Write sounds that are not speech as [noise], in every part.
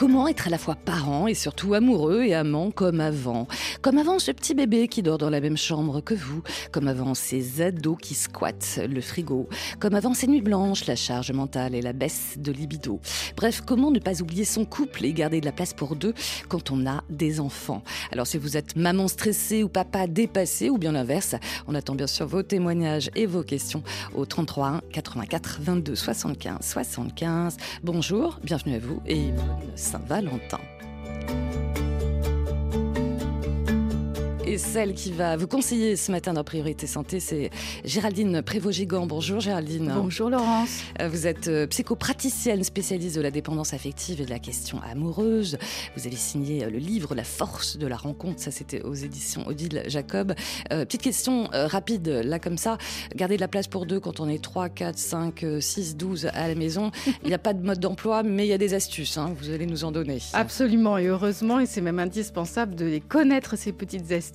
Comment être à la fois parent et surtout amoureux et amant comme avant? Comme avant ce petit bébé qui dort dans la même chambre que vous, comme avant ces ados qui squattent le frigo, comme avant ces nuits blanches, la charge mentale et la baisse de libido. Bref, comment ne pas oublier son couple et garder de la place pour deux quand on a des enfants? Alors si vous êtes maman stressée ou papa dépassé ou bien l'inverse, on attend bien sûr vos témoignages et vos questions au 33 1 84 22 75 75. Bonjour, bienvenue à vous et bonne Saint-Valentin. Et celle qui va vous conseiller ce matin dans Priorité Santé, c'est Géraldine Prévost-Gigant. Bonjour Géraldine. Bonjour Laurence. Euh, vous êtes euh, psychopraticienne spécialiste de la dépendance affective et de la question amoureuse. Vous avez signé euh, le livre La force de la rencontre. Ça, c'était aux éditions Odile Jacob. petite question rapide, là comme ça. Garder de la place pour deux quand on est 3, 4, 5, 6, 12 à la maison. Il n'y a pas de mode d'emploi, mais il y a des astuces. Hein. Vous allez nous en donner. Absolument et heureusement. Et c'est même indispensable de les connaître, ces petites astuces.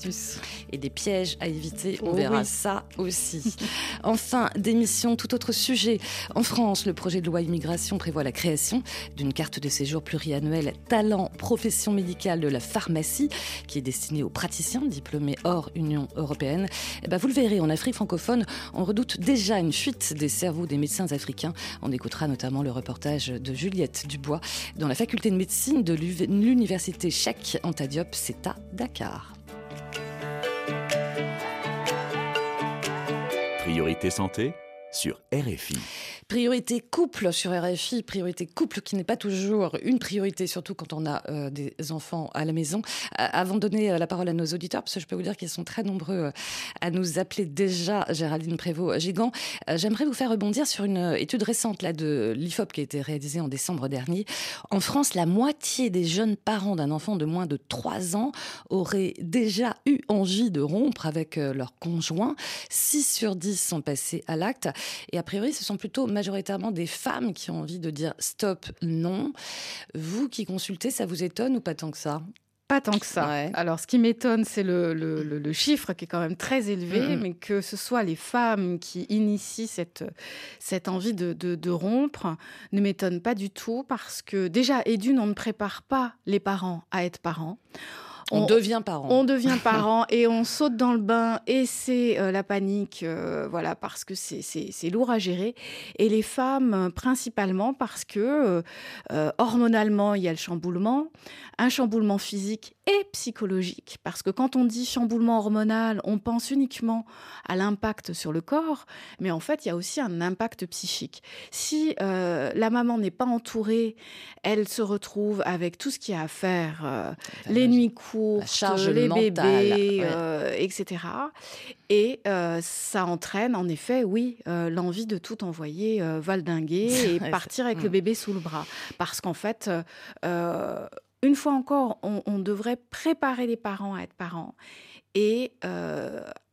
Et des pièges à éviter, on oh verra ça aussi. [laughs] enfin, démission, tout autre sujet. En France, le projet de loi immigration prévoit la création d'une carte de séjour pluriannuelle talent profession médicale de la pharmacie qui est destinée aux praticiens diplômés hors Union européenne. Et eh ben, vous le verrez, en Afrique francophone, on redoute déjà une fuite des cerveaux des médecins africains. On écoutera notamment le reportage de Juliette Dubois dans la faculté de médecine de l'université Cheikh Anta Diop, c'est à Dakar. Priorité santé sur RFI. Priorité couple sur RFI, priorité couple qui n'est pas toujours une priorité, surtout quand on a euh, des enfants à la maison. Euh, avant de donner euh, la parole à nos auditeurs, parce que je peux vous dire qu'ils sont très nombreux à nous appeler déjà, Géraldine Prévost-Gigant, j'aimerais vous faire rebondir sur une étude récente là, de l'IFOP qui a été réalisée en décembre dernier. En France, la moitié des jeunes parents d'un enfant de moins de 3 ans auraient déjà eu envie de rompre avec leur conjoint. 6 sur 10 sont passés à l'acte. Et a priori, ce sont plutôt majoritairement des femmes qui ont envie de dire stop, non. Vous qui consultez, ça vous étonne ou pas tant que ça? Pas tant que ça. Alors, ce qui m'étonne, c'est le, chiffre qui est quand même très élevé, mais que ce soit les femmes qui initient cette, cette envie de, de rompre ne m'étonne pas du tout parce que déjà, et d'une, on ne prépare pas les parents à être parents. On, devient parent. On devient parent et on saute dans le bain et c'est euh, la panique, euh, voilà, parce que c'est lourd à gérer. Et les femmes, principalement parce que euh, hormonalement, il y a le chamboulement, un chamboulement physique et psychologique. Parce que quand on dit chamboulement hormonal, on pense uniquement à l'impact sur le corps, mais en fait, il y a aussi un impact psychique. Si la maman n'est pas entourée, elle se retrouve avec tout ce qu'il y a à faire, les nuits courtes, charge les bébés, euh, etc. Et euh, ça entraîne en effet, oui, euh, l'envie de tout envoyer valdinguer [laughs] et partir avec le bébé sous le bras. Parce qu'en fait, une fois encore, on, devrait préparer les parents à être parents et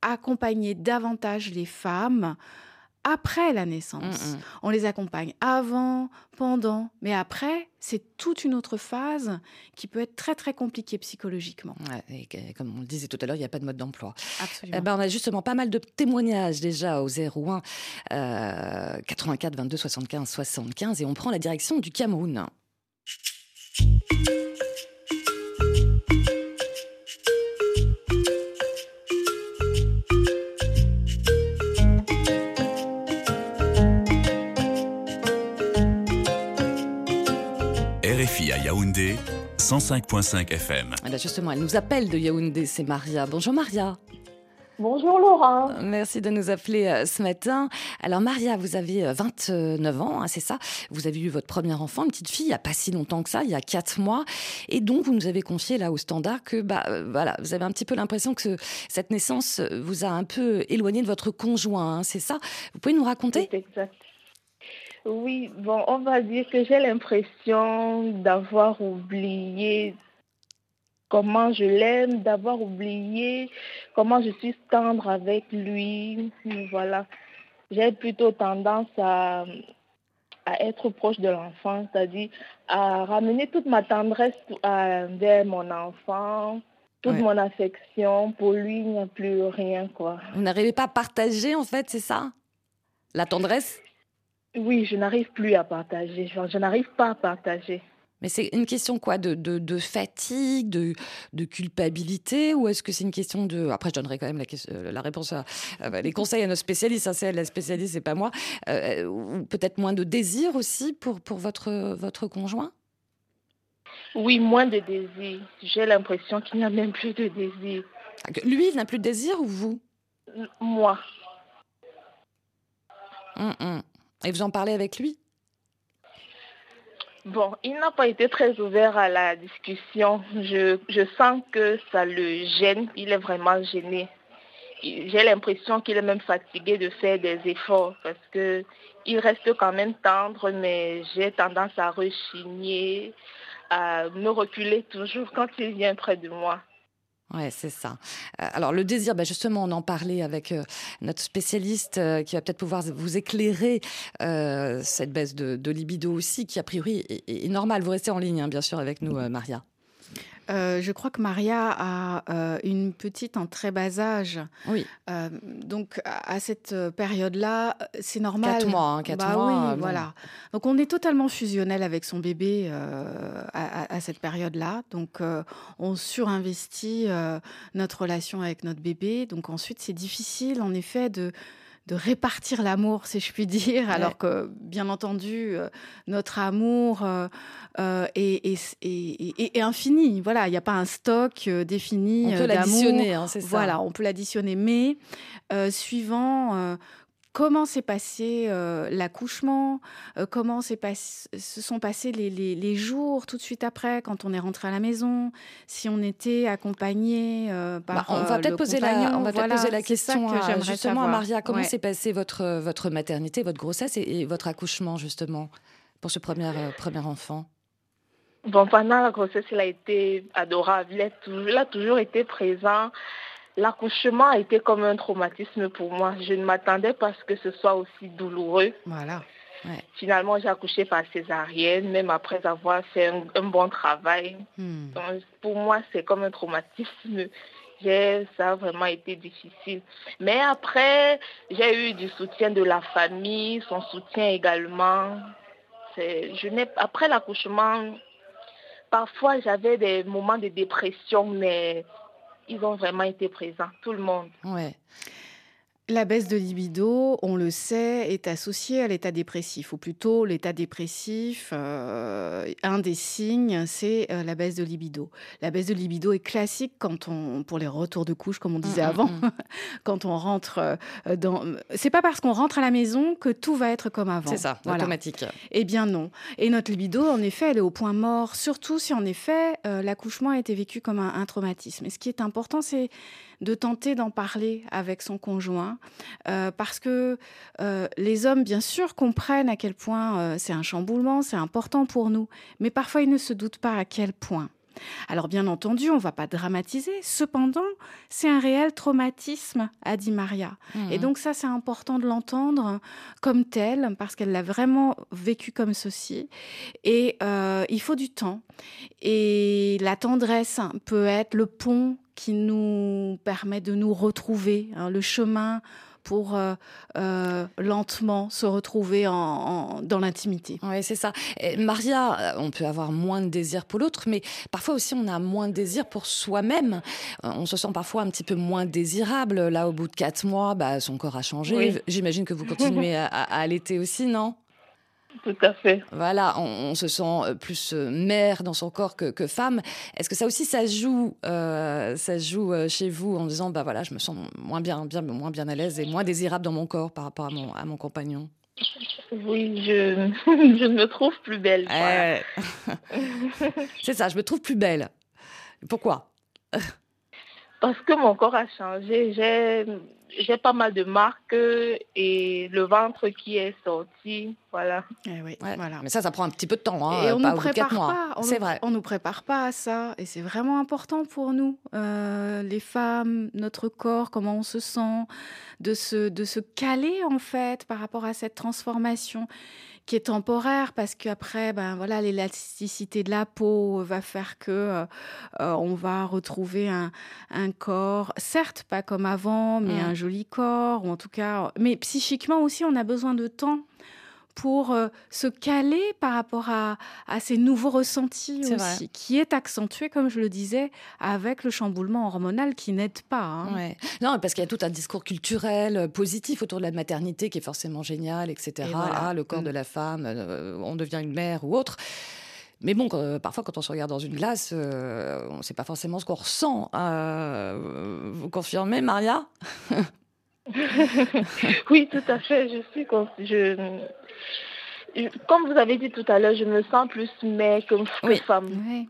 accompagner davantage les femmes après la naissance. Mm, mm. On les accompagne avant, pendant, mais après, c'est toute une autre phase qui peut être très très compliquée psychologiquement. et comme on le disait tout à l'heure, il n'y a pas de mode d'emploi. Absolument. Eh ben, on a justement pas mal de témoignages déjà au 01 euh, 84 22 75 75 et on prend la direction du Cameroun. RFI à Yaoundé, 105.5 FM. justement, elle nous appelle de Yaoundé, c'est Maria. Bonjour Maria. Bonjour Laura. Merci de nous appeler euh, ce matin. Alors Maria, vous avez 29 euh, ans, hein, c'est ça? Vous avez eu votre premier enfant, une petite fille, il n'y a pas si longtemps que ça, il y a 4 mois. Et donc vous nous avez confié là au standard que bah, euh, voilà, vous avez un petit peu l'impression que cette naissance vous a un peu éloigné de votre conjoint, hein, c'est ça? Vous pouvez nous raconter? Exact. Oui, bon, on va dire que j'ai l'impression d'avoir oublié comment je l'aime, d'avoir oublié comment je suis tendre avec lui. Voilà. J'ai plutôt tendance à, à être proche de l'enfant, c'est-à-dire à ramener toute ma tendresse vers mon enfant, toute mon affection. Pour lui, il n'y a plus rien, quoi. Vous n'arrivez pas à partager, en fait, c'est ça? La tendresse? Oui, je n'arrive plus à partager. je n'arrive pas à partager. Mais c'est une question quoi de, de, fatigue, de, de, culpabilité Ou est-ce que c'est une question de... Après, je donnerai quand même la, euh, la réponse, à, bah, les conseils à nos spécialistes. Hein, c'est la spécialiste, c'est pas moi. Euh, ou peut-être moins de désir aussi pour, pour votre, votre conjoint? Oui, moins de désir. J'ai l'impression qu'il n'y a même plus de désir. Ah, lui, il n'a plus de désir ou vous? Moi. Hum, hum. Et vous en parlez avec lui? Bon, il n'a pas été très ouvert à la discussion. Je, je sens que ça le gêne. Il est vraiment gêné. J'ai l'impression qu'il est même fatigué de faire des efforts parce que il reste quand même tendre, mais j'ai tendance à rechigner, à me reculer toujours quand il vient près de moi. Ouais, c'est ça. Euh, alors le désir, bah, justement, on en parlait avec euh, notre spécialiste euh, qui va peut-être pouvoir vous éclairer cette baisse de, libido aussi, qui a priori est, est normale. Vous restez en ligne, hein, bien sûr, avec nous, Maria. Euh, je crois que Maria a euh, une petite en très bas âge. Oui. Euh, donc à cette période-là, c'est normal. Quatre mois, hein, quatre bah mois. Oui, voilà. Donc on est totalement fusionnel avec son bébé à, à, cette période-là. Donc on surinvestit notre relation avec notre bébé. Donc ensuite, c'est difficile, en effet, de de répartir l'amour, si je puis dire, alors que, bien entendu, euh, notre amour euh, euh, est, infini. Voilà, il n'y a pas un stock défini. On peut l'additionner, hein, c'est ça. Voilà, on peut l'additionner, mais suivant comment s'est passé euh, l'accouchement, euh, comment se sont passés les, jours tout de suite après, quand on est rentré à la maison, si on était accompagné euh, par bah, on va peut-être poser la, on va poser la question à, justement à Maria. Comment s'est passée votre votre maternité, votre grossesse et, votre accouchement justement pour ce premier premier enfant? Bon, pendant la grossesse, il a été adorable. il a toujours été présent. L'accouchement a été comme un traumatisme pour moi. Je ne m'attendais pas à ce que ce soit aussi douloureux. Voilà. Finalement, j'ai accouché par césarienne, même après avoir fait un, bon travail. Hmm. pour moi, c'est comme un traumatisme. Ça a vraiment été difficile. Mais après, j'ai eu du soutien de la famille, son soutien également. Je après l'accouchement, parfois j'avais des moments de dépression, mais ils ont vraiment été présents, tout le monde. La baisse de libido, on le sait, est associée à l'état dépressif, ou plutôt l'état dépressif, euh, un des signes, c'est euh, la baisse de libido. La baisse de libido est classique quand on, pour les retours de couche, comme on disait mm, mm, avant, mm. [laughs] quand on rentre euh, dans. C'est pas parce qu'on rentre à la maison que tout va être comme avant. C'est ça, automatique. Eh bien non. Et notre libido, en effet, elle est au point mort, surtout si en effet l'accouchement a été vécu comme un traumatisme. Et ce qui est important, c'est de tenter d'en parler avec son conjoint, euh, parce que euh, les hommes, bien sûr, comprennent à quel point euh, c'est un chamboulement, c'est important pour nous, mais parfois ils ne se doutent pas à quel point. Alors bien entendu, on ne va pas dramatiser, cependant, c'est un réel traumatisme, a dit Maria. Et mmh. donc ça, c'est important de l'entendre comme tel, parce qu'elle l'a vraiment vécu comme ceci. Et il faut du temps. Et la tendresse peut être le pont qui nous permet de nous retrouver, hein, le chemin pour euh, euh, lentement se retrouver en, dans l'intimité. Oui, c'est ça. Maria, on peut avoir moins de désir pour l'autre, mais parfois aussi on a moins de désir pour soi-même. On se sent parfois un petit peu moins désirable. Là, au bout de quatre mois, bah, son corps a changé. J'imagine que vous continuez à, à allaiter aussi, non? Tout à fait. Voilà, on, se sent euh, plus euh, mère dans son corps que, femme. Est-ce que ça aussi, ça joue, euh, ça joue chez vous en disant, bah voilà, je me sens moins bien, bien, moins bien à l'aise et moins désirable dans mon corps par rapport à mon, à mon compagnon? Oui, je, [laughs] je me trouve plus belle. [laughs] C'est ça, je me trouve plus belle. Pourquoi? Parce que mon corps a changé. J'ai j'ai pas mal de marques et le ventre qui est sorti, voilà. Eh oui, voilà. Mais ça, ça prend un petit peu de temps, hein, et on pas nous prépare pas. C'est vrai. On nous prépare pas à ça, et c'est vraiment important pour nous, euh, les femmes, notre corps, comment on se sent, de se de se caler en fait par rapport à cette transformation qui est temporaire parce qu'après, ben voilà, l'élasticité de la peau va faire que euh, euh, on va retrouver un, un, corps, certes pas comme avant, mais mmh. un joli corps, ou en tout cas, mais psychiquement aussi, on a besoin de temps pour euh, se caler par rapport à, ces nouveaux ressentis aussi, qui est accentué, comme je le disais, avec le chamboulement hormonal qui n'aide pas. Hein. Non, parce qu'il y a tout un discours culturel euh, positif autour de la maternité qui est forcément génial, etc. Ah, le corps mm. de la femme, euh, on devient une mère ou autre. Mais bon, parfois, quand on se regarde dans une glace, on ne sait pas forcément ce qu'on ressent. vous confirmez, Maria? [laughs] [laughs] Oui, tout à fait. Je suis. Je, comme vous avez dit tout à l'heure, je me sens plus mère que, femme. Oui.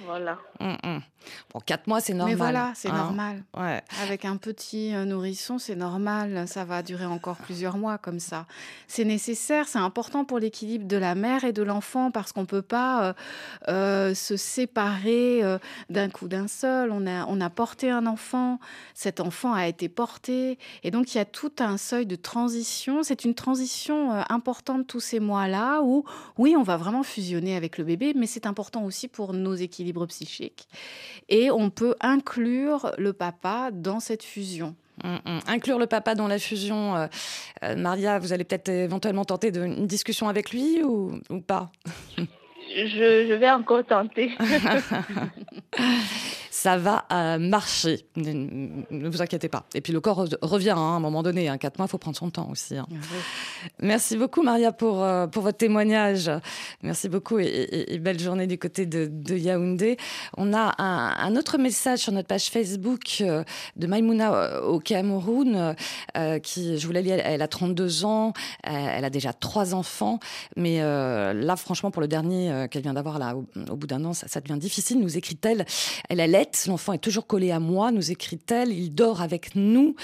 Voilà. Mm, mm. Bon, quatre mois, c'est normal. Mais voilà, c'est hein. normal. Ouais. Avec un petit euh, nourrisson, c'est normal. Ça va durer encore plusieurs mois comme ça. C'est nécessaire, c'est important pour l'équilibre de la mère et de l'enfant parce qu'on ne peut pas euh, euh, se séparer d'un coup d'un seul. On a, on a porté un enfant, cet enfant a été porté. Et donc, il y a tout un seuil de transition. C'est une transition importante tous ces mois-là où, oui, on va vraiment fusionner avec le bébé, mais c'est important aussi pour nos équilibres psychiques et on peut inclure le papa dans cette fusion. Hum, hum. Inclure le papa dans la fusion, euh, euh, Maria, vous allez peut-être éventuellement tenter de, une discussion avec lui ou, ou pas? [laughs] je, je, vais encore tenter. [laughs] ça va euh, marcher. Ne, vous inquiétez pas. Et puis le corps revient hein, à un moment donné. Hein. Quatre mois, il faut prendre son temps aussi. Hein. Merci beaucoup, Maria, pour, euh, pour votre témoignage. Merci beaucoup et, belle journée du côté de, Yaoundé. On a un, autre message sur notre page Facebook euh, de Maimouna au Cameroun, qui, je vous l'ai dit, elle, a 32 ans, elle a déjà trois enfants. Mais là, franchement, pour le dernier qu'elle vient d'avoir là, au, bout d'un an, ça, ça, devient difficile, nous écrit-elle. Elle allait L'enfant est toujours collé à moi, nous écrit-elle. Il dort avec nous.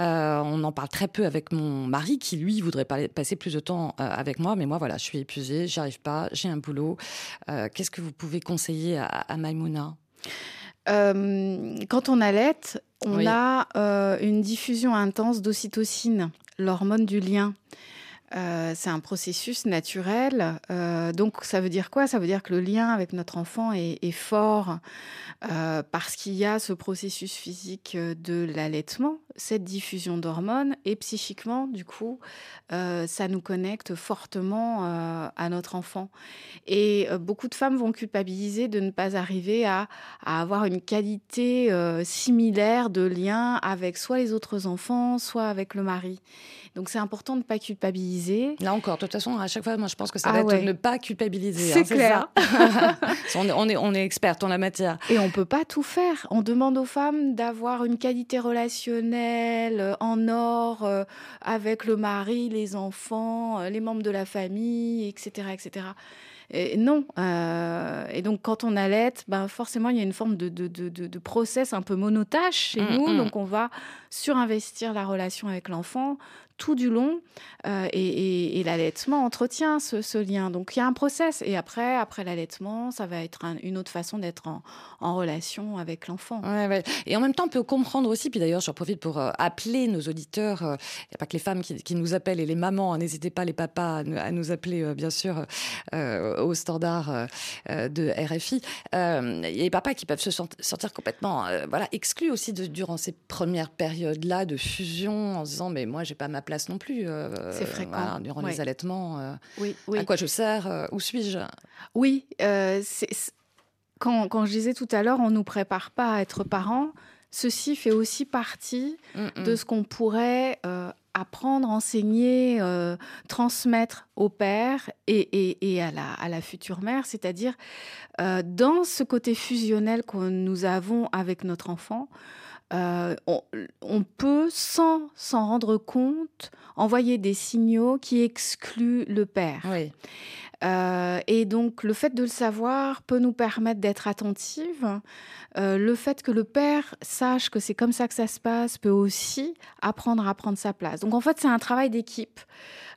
Euh, on en parle très peu avec mon mari qui, lui, voudrait passer plus de temps euh, avec moi. Mais moi, voilà, je suis épuisée, j'y arrive pas, j'ai un boulot. Euh, qu'est-ce que vous pouvez conseiller à, à Maïmouna? Quand on allait, on a une diffusion intense d'ocytocine, l'hormone du lien. Euh, c'est un processus naturel. Euh, donc, ça veut dire quoi? Ça veut dire que le lien avec notre enfant est, fort euh, parce qu'il y a ce processus physique de l'allaitement, cette diffusion d'hormones, et psychiquement, du coup, ça nous connecte fortement à notre enfant. Et beaucoup de femmes vont culpabiliser de ne pas arriver à, à avoir une qualité similaire de lien avec soit les autres enfants, soit avec le mari. Donc c'est important de ne pas culpabiliser. Là encore, de toute façon, à chaque fois, moi je pense que ça ah va être de ne pas culpabiliser. C'est hein, clair. [laughs] on, est, on est experte en la matière. Et on peut pas tout faire. On demande aux femmes d'avoir une qualité relationnelle euh, en or euh, avec le mari, les enfants, euh, les membres de la famille, etc., etc. Et non. et donc, quand on allait, ben, forcément, il y a une forme de, de, de, de process un peu monotache chez mm, nous. Mm. Donc, on va surinvestir la relation avec l'enfant tout du long euh, et, l'allaitement entretient ce, lien. Donc il y a un process et après, après l'allaitement, ça va être une autre façon d'être en, relation avec l'enfant. Et en même temps, on peut comprendre aussi, puis d'ailleurs, j'en profite pour euh, appeler nos auditeurs, euh, il n'y a pas que les femmes qui, nous appellent et les mamans, hein, n'hésitez pas les papas à, nous appeler, bien sûr, au standard de RFI. Il y a les papas qui peuvent se sentir complètement voilà, exclus aussi durant ces premières périodes-là de fusion en se disant, mais moi, j'ai pas ma place non plus. Euh, c'est fréquent. durant les allaitements. Euh, oui, À quoi je sers euh, Où suis-je? Oui. Quand, quand, je disais tout à l'heure, on ne nous prépare pas à être parents. Ceci fait aussi partie de ce qu'on pourrait apprendre, enseigner, transmettre au père et, et, à, la, à, la, future mère, c'est-à-dire dans ce côté fusionnel que nous avons avec notre enfant, euh, on, peut, sans s'en rendre compte, envoyer des signaux qui excluent le père. Euh, et donc, le fait de le savoir peut nous permettre d'être attentive. Euh, le fait que le père sache que c'est comme ça que ça se passe peut aussi apprendre à prendre sa place. Donc, en fait, c'est un travail d'équipe.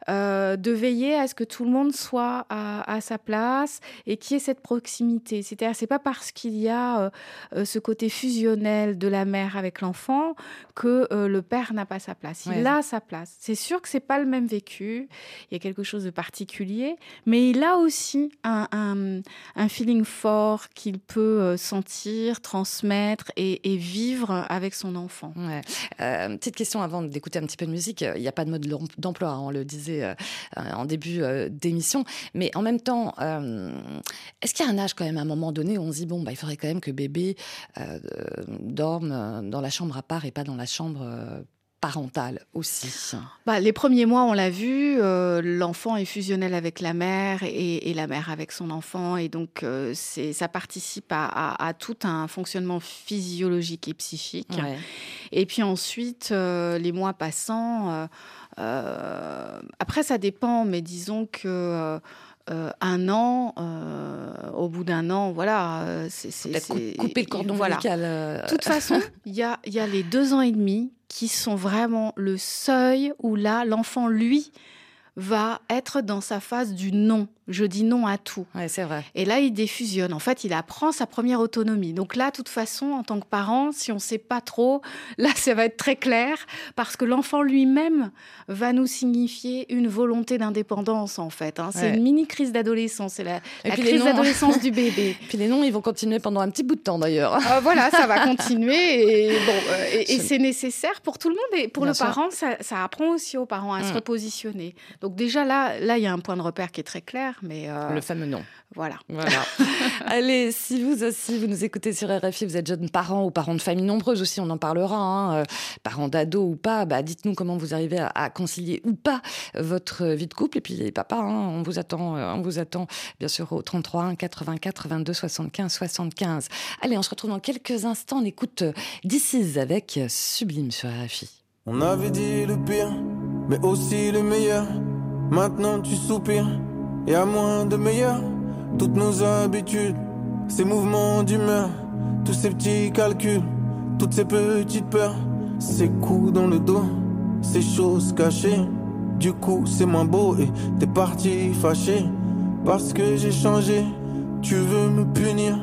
Euh, de veiller à ce que tout le monde soit à, sa place et qu'il y ait cette proximité. C'est-à-dire, c'est pas parce qu'il y a ce côté fusionnel de la mère avec l'enfant que le père n'a pas sa place. Il a sa place. C'est sûr que c'est pas le même vécu. Il y a quelque chose de particulier, mais il a aussi un, un, feeling fort qu'il peut euh, sentir, transmettre et, vivre avec son enfant. Euh, petite question avant d'écouter un petit peu de musique. Il n'y a pas de mode d'emploi, hein, on le disait euh, en début d'émission. Mais en même temps, est-ce qu'il y a un âge quand même à un moment donné où on se dit, bon, bah, il faudrait quand même que bébé dorme dans la chambre à part et pas dans la chambre parentale aussi? Bah, Les premiers mois, on l'a vu, euh, l'enfant est fusionnel avec la mère et, la mère avec son enfant. Et donc, euh, c'est, ça participe à, tout un fonctionnement physiologique et psychique. Et puis ensuite, euh, les mois passant, après, ça dépend, mais disons que... un an, au bout d'un an, voilà, c'est couper le cordon voilà. De toute façon, [laughs] il y a, y a les deux ans et demi qui sont vraiment le seuil où là, l'enfant, lui, va être dans sa phase du non. Je dis non à tout. c'est vrai. Et là, il défusionne. En fait, il apprend sa première autonomie. Donc là, de toute façon, en tant que parent, si on ne sait pas trop, là, [laughs] ça va être très clair parce que l'enfant lui-même va nous signifier une volonté d'indépendance, en fait. Hein. C'est une mini crise d'adolescence. C'est la, crise d'adolescence du bébé. [laughs] Puis les noms, ils vont continuer pendant un petit bout de temps, d'ailleurs. Ah, voilà, ça va [laughs] continuer. Et, bon, euh, et, c'est nécessaire pour tout le monde. Et pour le parent, ça, apprend aussi aux parents à se mm. repositionner. Donc déjà, là, là, il y a un point de repère qui est très clair. Mais euh, le fameux nom. Voilà. voilà. [laughs] Allez, si vous aussi, vous nous écoutez sur RFI, vous êtes jeune parent ou parent de famille nombreuse aussi, on en parlera, hein, euh, parents d'ado ou pas, bah, dites-nous comment vous arrivez à, concilier ou pas votre vie de couple. Et puis, papa, hein, on vous attend, euh, on vous attend bien sûr au 33 1 84 22 75 75. Allez, on se retrouve dans quelques instants. On écoute This avec Sublime sur RFI. On avait dit le pire, mais aussi le meilleur. Maintenant tu soupires et à moins de meilleur. Toutes nos habitudes, ces mouvements d'humeur, tous ces petits calculs, toutes ces petites peurs, ces coups dans le dos, ces choses cachées. Du coup, c'est moins beau et t'es parti fâché parce que j'ai changé. Tu veux me punir,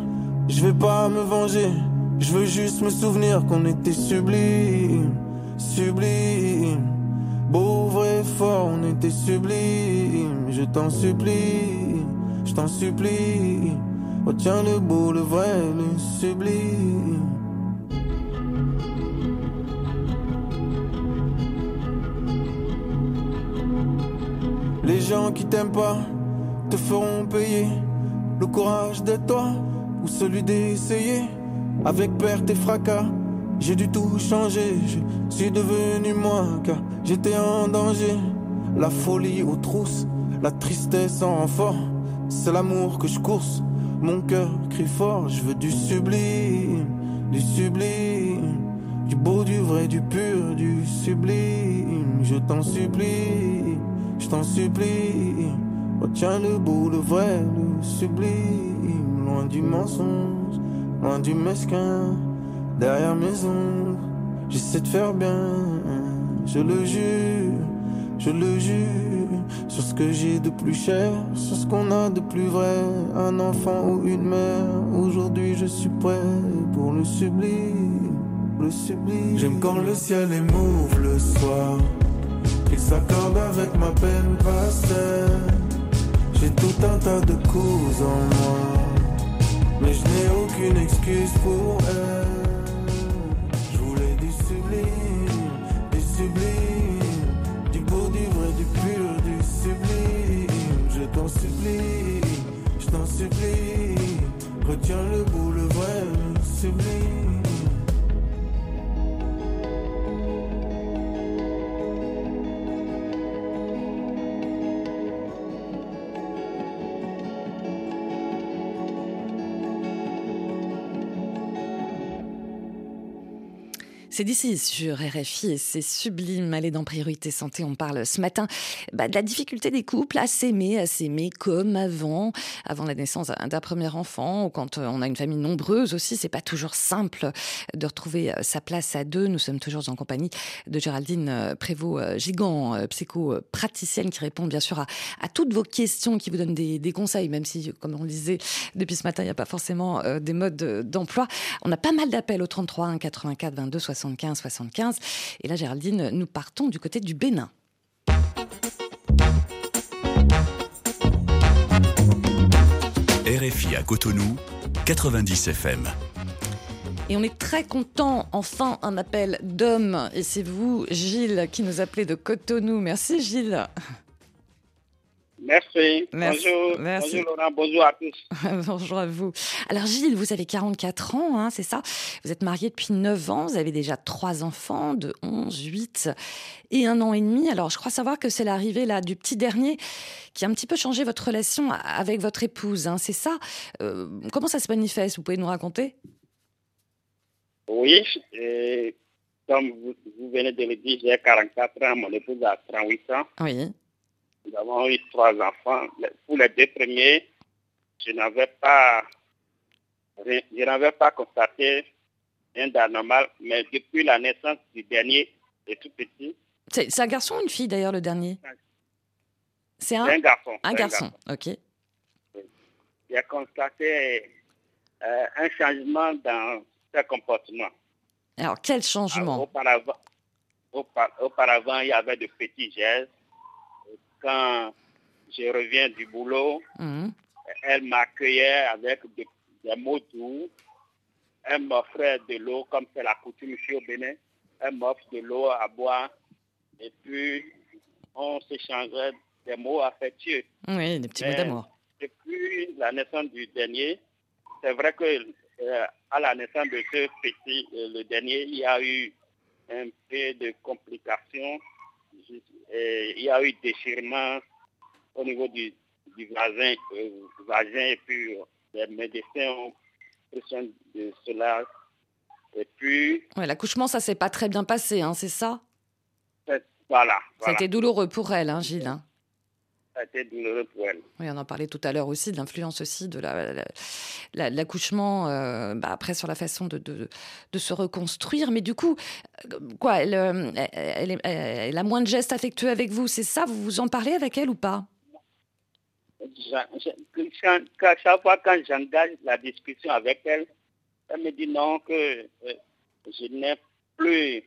je vais pas me venger. Je veux juste me souvenir qu'on était sublime, sublime. Beau, vrai, fort, on était sublime. Je t'en supplie, je t'en supplie. Retiens le beau, le vrai, le sublime. Les gens qui t'aiment pas te feront payer le courage d'être toi ou celui d'essayer avec perte et fracas j'ai dû tout changer, je suis devenu moi car j'étais en danger. La folie aux trousses, la tristesse en renfort, c'est l'amour que je course. Mon cœur crie fort, je veux du sublime, du sublime, du beau, du vrai, du pur, du sublime. Je t'en supplie, je t'en supplie, retiens le beau, le vrai, le sublime, loin du mensonge, loin du mesquin derrière mes. J'essaie de faire bien, je le jure, je le jure, sur ce que j'ai de plus cher, sur ce qu'on a de plus vrai, un enfant ou une mère. Aujourd'hui je suis prêt pour le sublime, le sublime. J'aime quand le ciel est mauve le soir, qu'il s'accorde avec ma peine passée. J'ai tout un tas de causes en moi, mais je n'ai aucune excuse pour elle. Retiens le beau, le vrai, le sublime. C'est d'ici sur RFI et c'est sublime. Allez dans Priorité Santé, on parle ce matin bah, de la difficulté des couples à s'aimer, à s'aimer comme avant, avant la naissance d'un premier enfant ou quand euh, on a une famille nombreuse aussi. C'est pas toujours simple de retrouver euh, sa place à deux. Nous sommes toujours en compagnie de Géraldine euh, Prévost-Gigant, psychopraticienne qui répond bien sûr à, toutes vos questions, qui vous donne des, conseils, même si, comme on le disait depuis ce matin, il n'y a pas forcément des modes d'emploi. On a pas mal d'appels au 33 1 84 22 60 75 75. Et là, Géraldine, nous partons du côté du Bénin. RFI à Cotonou, 90 FM. Et on est très content, enfin un appel d'homme. Et c'est vous, Gilles, qui nous appelez de Cotonou. Merci Gilles. Merci. Bonjour. Bonjour Laurent, bonjour à tous. [laughs] bonjour à vous. Alors Gilles, vous avez 44 ans, hein, c'est ça? Vous êtes marié depuis 9 ans, vous avez déjà trois enfants de 11, 8 et un an et demi. Alors je crois savoir que c'est l'arrivée là du petit dernier qui a un petit peu changé votre relation avec votre épouse, hein, c'est ça? Euh, Comment ça se manifeste? Vous pouvez nous raconter? Oui, comme vous, vous, venez de le dire, j'ai 44 ans, mon épouse a 38 ans. Oui. Nous avons eu trois enfants. Pour les deux premiers, je n'avais pas, je n'avais pas constaté un anormal, mais depuis la naissance du dernier, est tout petit. C'est un garçon ou une fille d'ailleurs le dernier? C'est un, garçon. Un garçon, ok. J'ai constaté euh, un changement dans ses comportements. Alors, quel changement? Auparavant, auparavant, il y avait de petits gestes quand je reviens du boulot, mhm. elle m'accueillait avec des, mots doux. Elle m'offrait de l'eau, comme c'est la coutume ici au Bénin. Elle m'offre de l'eau à boire. Et puis, on s'échangeait des mots affectueux. Oui, des petits mots d'amour. Depuis la naissance du dernier, c'est vrai que euh, à la naissance de ce petit, euh, le dernier, il y a eu un peu de complications il y a eu déchirement au niveau du, du vagin, euh, vagin, et puis euh, les médecins ont pris soin de cela. Et puis. Ouais, l'accouchement, ça s'est pas très bien passé, hein, c'est ça? Voilà. Ça a été douloureux pour elle, hein, Gilles. Hein. Ça a été douloureux pour elle. Oui, on en parlait tout à l'heure aussi, de l'influence aussi de l'accouchement, euh, bah, après sur la façon de, de, de, se reconstruire. Mais du coup, euh, quoi, elle, euh, elle, elle, a moins de gestes affectueux avec vous, c'est ça? Vous vous en parlez avec elle ou pas? Chaque fois quand j'engage la discussion avec elle, elle me dit non, que je n'ai plus,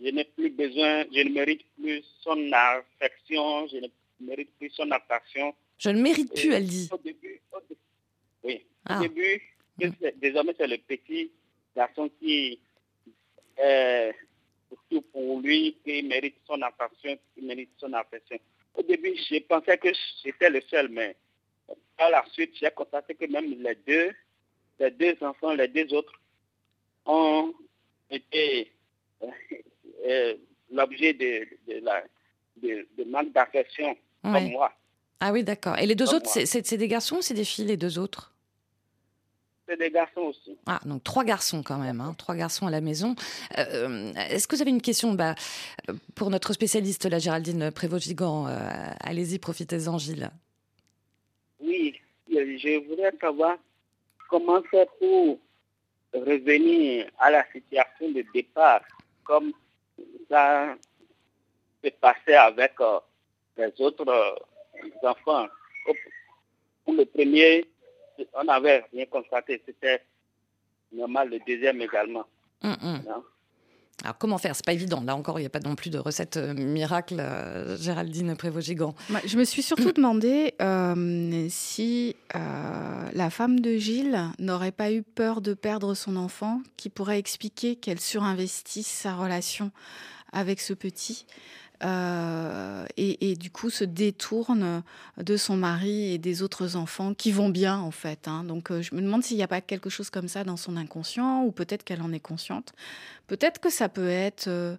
je n'ai plus besoin, je ne mérite plus son affection, je mérite plus son attention. Je ne mérite plus, elle dit. Au début, oui. Au ah. début, mm. désormais, c'est le petit garçon qui est tout pour lui, qui mérite son attention, qui mérite son affection. Au début, je pensais que j'étais le seul, mais à la suite, j'ai constaté que même les deux, les deux enfants, les deux autres, ont été euh, [laughs] euh, l'objet de, de, de manque d'affection comme moi. Ah oui, d'accord. Et les deux autres, c'est des garçons ou c'est des filles, les deux autres? C'est des garçons aussi. Ah, donc trois garçons quand même, hein. trois garçons à la maison. Euh, est-ce que vous avez une question? Bah, pour notre spécialiste, la Géraldine Prévost-Gigant euh, Allez-y, profitez-en, Gilles. Oui, je voudrais savoir comment faire pour revenir à la situation de départ, comme ça passé avec... Euh, les autres euh, enfants. Pour le premier, on n'avait rien constaté, c'était normal, le deuxième également. Hum, hum. Alors comment faire? C'est pas évident. Là encore, il n'y a pas non plus de recette euh, miracle, euh, Géraldine Prévost-Gigant. je me suis surtout [clears throat] demandé si la femme de Gilles n'aurait pas eu peur de perdre son enfant, qui pourrait expliquer qu'elle surinvestisse sa relation avec ce petit. Euh, et, du coup se détourne de son mari et des autres enfants qui vont bien en fait. Hein. Donc euh, je me demande s'il n'y a pas quelque chose comme ça dans son inconscient ou peut-être qu'elle en est consciente. Peut-être que ça peut être euh,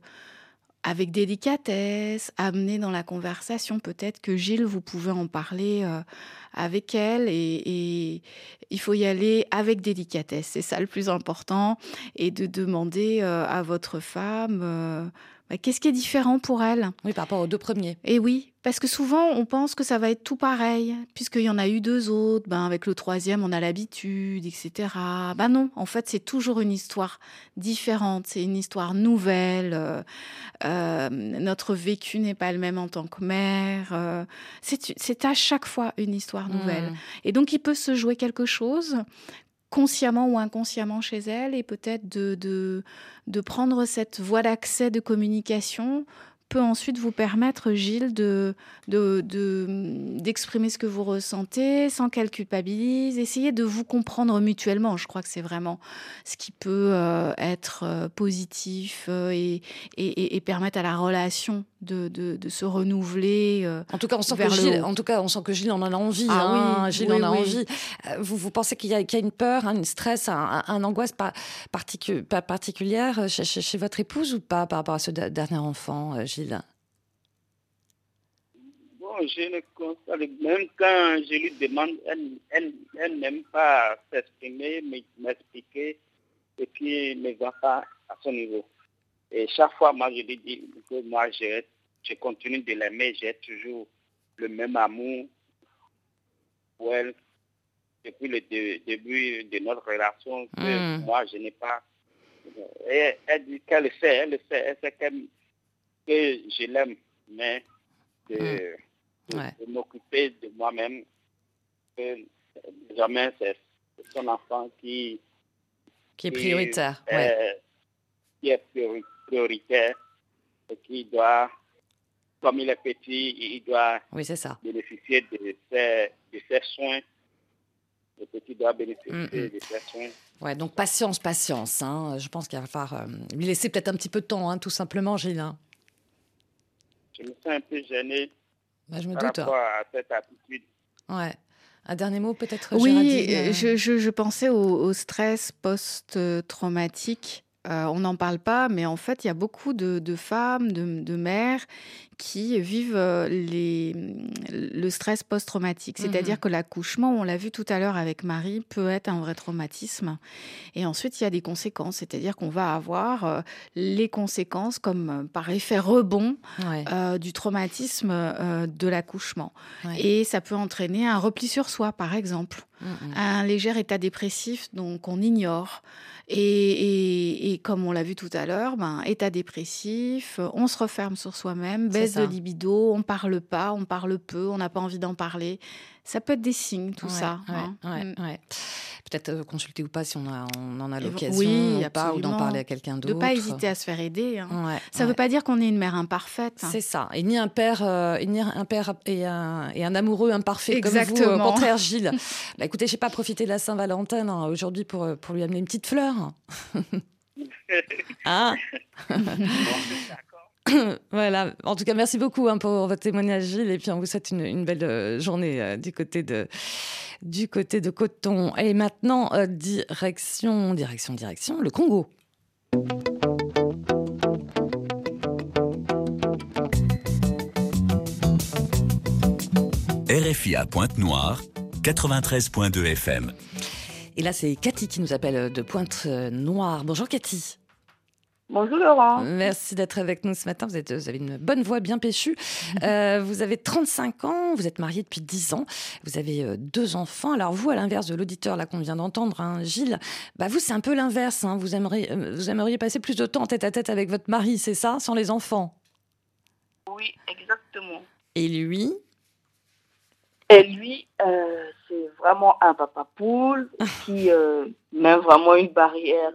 avec délicatesse, amener dans la conversation. Peut-être que Gilles, vous pouvez en parler avec elle et, il faut y aller avec délicatesse. C'est ça le plus important. Et de demander à votre femme bah, qu'est-ce qui est différent pour elle? Oui, par rapport aux deux premiers. Et oui, parce que souvent on pense que ça va être tout pareil, puisqu'il y en a eu deux autres, ben avec le troisième on a l'habitude, etc. Ben non, en fait c'est toujours une histoire différente, c'est une histoire nouvelle. Euh, euh, notre vécu n'est pas le même en tant que mère. Euh, c'est à chaque fois une histoire nouvelle. Mmh. Et donc il peut se jouer quelque chose consciemment ou inconsciemment chez elle et peut-être de, de, de prendre cette voie d'accès de communication peut ensuite vous permettre, Gilles, de, d'exprimer ce que vous ressentez sans qu'elle culpabilise, essayer de vous comprendre mutuellement. Je crois que c'est vraiment ce qui peut euh, être euh, positif euh, et, et, permettre à la relation de, de, se renouveler. en tout cas, on sent que Gilles, en tout cas, on sent que Gilles en a envie. Ah, oui, hein. Gilles en a envie. Vous, vous pensez qu'il y, a une peur, un stress, un, angoisse pas, particulière chez, chez, votre épouse ou pas par rapport à ce dernier enfant, Gilles? Bon, je ne constate, même quand je lui demande, elle, elle, n'aime pas s'exprimer, m'expliquer, et puis ne va pas à son niveau. Et chaque fois, moi, je lui dis que moi, je, je continue de l'aimer, j'ai toujours le même amour pour elle depuis le début de notre relation. Que hmm. Moi, je n'ai pas. Et elle dit qu'elle sait, elle sait, elle sait qu'elle que je l'aime, mais de, mm. m'occuper de moi-même, que jamais c'est son enfant qui, qui est prioritaire. Qui est prioritaire et qui doit, comme il est petit, il doit oui, ça. bénéficier de ses, de ses soins. Le petit doit bénéficier mm, mm. de ses soins. Ouais, donc patience, patience. Hein. Je pense qu'il va falloir euh, lui laisser peut-être un petit peu de temps, hein, tout simplement, Gilles. Hein je me sens un peu gênée bah, je me par doute. rapport à cette attitude. Ouais. Un dernier mot peut-être Oui, euh, je, je, je, pensais au, au stress post-traumatique euh, on n'en parle pas, mais en fait, il y a beaucoup de, femmes, de, mères qui vivent euh, le stress post-traumatique. C'est-à-dire mmh que l'accouchement, on l'a vu tout à l'heure avec Marie, peut être un vrai traumatisme. Et ensuite, il y a des conséquences. C'est-à-dire qu'on va avoir euh, les conséquences comme par effet rebond du traumatisme de l'accouchement. Et ça peut entraîner un repli sur soi, par exemple. Mmh un léger état dépressif, donc on ignore. Et, comme on l'a vu tout à l'heure, ben, état dépressif, on se referme sur soi-même, baisse de libido, on parle pas, on parle peu, on n'a pas envie d'en parler. Ça peut être des signes, tout ça. Hein. Mm. Peut-être euh, consulter ou pas si on, a, on en a l'occasion oui, ou d'en parler à quelqu'un d'autre. De pas hésiter à se faire aider. Hein. ça ne veut pas dire qu'on est une mère imparfaite. Hein. C'est ça. Et ni un père, euh, ni un père et un, et un amoureux imparfait Exactement. comme vous, euh, contraire Gilles. [laughs] bah, écoutez, je sais pas profiter de la Saint-Valentin hein, aujourd'hui pour, pour lui amener une petite fleur. [laughs] [laughs] ah [coughs] voilà. En tout cas, merci beaucoup hein, pour votre témoignage, Gilles. Et puis, on vous souhaite une, belle euh, journée euh, du côté de du côté de Coton. Et maintenant, euh, direction, direction, direction, le Congo. RFI à Pointe-Noire, 93.2 FM. Et là, c'est Cathy qui nous appelle de Pointe-Noire. Bonjour Cathy. Bonjour Laurent. Merci d'être avec nous ce matin. Vous, êtes, vous avez une bonne voix bien péchue. Euh, vous avez 35 ans, vous êtes marié depuis 10 ans, vous avez euh, deux enfants. Alors vous, à l'inverse de l'auditeur là qu'on vient d'entendre, hein, Gilles, bah vous c'est un peu l'inverse. Hein. Vous, aimeriez, euh, vous aimeriez passer plus de temps tête à tête avec votre mari, c'est ça, sans les enfants? Oui, exactement. Et lui? Et lui, c'est vraiment un papa poule [laughs] qui met vraiment une barrière